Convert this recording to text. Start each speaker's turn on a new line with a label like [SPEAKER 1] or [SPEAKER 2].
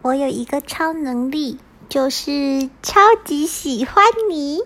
[SPEAKER 1] 我有一个超能力就是超级喜欢你。